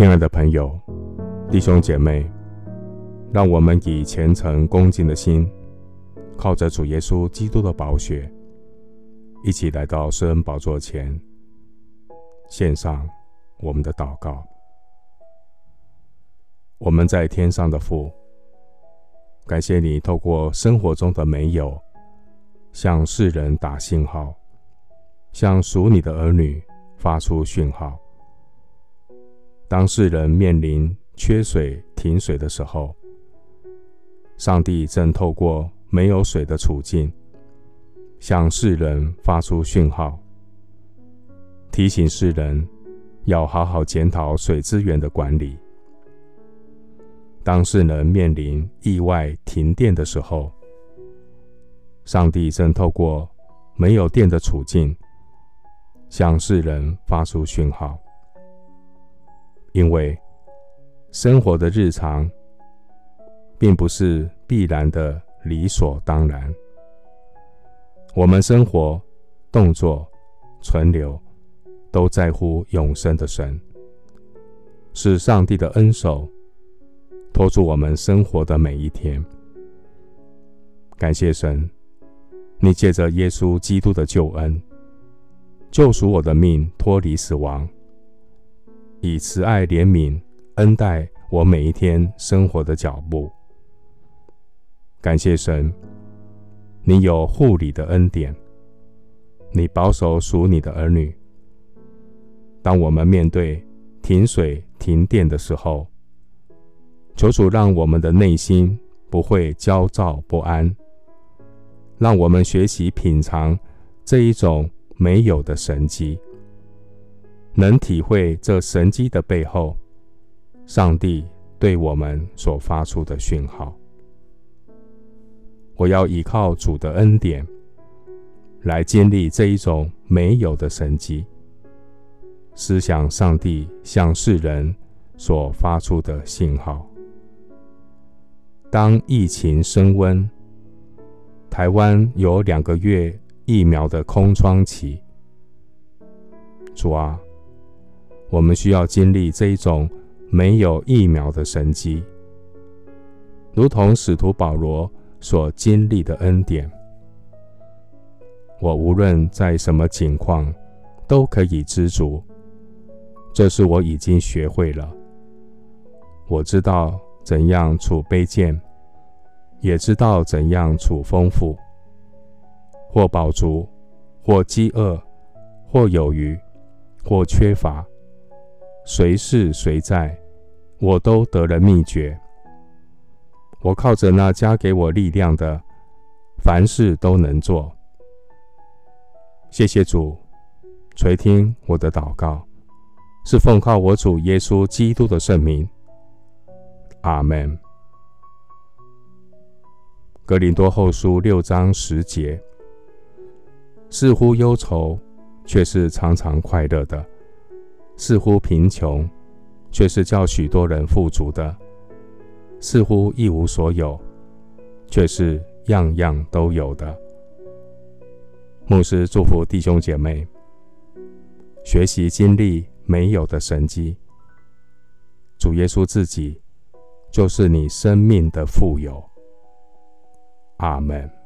亲爱的朋友、弟兄姐妹，让我们以虔诚恭敬的心，靠着主耶稣基督的宝血，一起来到施恩宝座前，献上我们的祷告。我们在天上的父，感谢你透过生活中的美有，向世人打信号，向属你的儿女发出讯号。当世人面临缺水、停水的时候，上帝正透过没有水的处境，向世人发出讯号，提醒世人要好好检讨水资源的管理。当世人面临意外停电的时候，上帝正透过没有电的处境，向世人发出讯号。因为生活的日常，并不是必然的理所当然。我们生活、动作、存留，都在乎永生的神，是上帝的恩手，托住我们生活的每一天。感谢神，你借着耶稣基督的救恩，救赎我的命，脱离死亡。以慈爱怜悯恩待我每一天生活的脚步。感谢神，你有护理的恩典，你保守属你的儿女。当我们面对停水停电的时候，求主让我们的内心不会焦躁不安，让我们学习品尝这一种没有的神迹。能体会这神迹的背后，上帝对我们所发出的讯号。我要依靠主的恩典，来经历这一种没有的神迹。思想上帝向世人所发出的信号。当疫情升温，台湾有两个月疫苗的空窗期。主啊。我们需要经历这一种没有疫苗的神迹，如同使徒保罗所经历的恩典。我无论在什么情况，都可以知足，这是我已经学会了。我知道怎样处卑贱，也知道怎样处丰富，或饱足，或饥饿，或有余，或缺乏。随是谁在，我都得了秘诀。我靠着那加给我力量的，凡事都能做。谢谢主垂听我的祷告，是奉靠我主耶稣基督的圣名。阿门。格林多后书六章十节，似乎忧愁，却是常常快乐的。似乎贫穷，却是叫许多人富足的；似乎一无所有，却是样样都有的。牧师祝福弟兄姐妹，学习经历没有的神迹。主耶稣自己就是你生命的富有。阿门。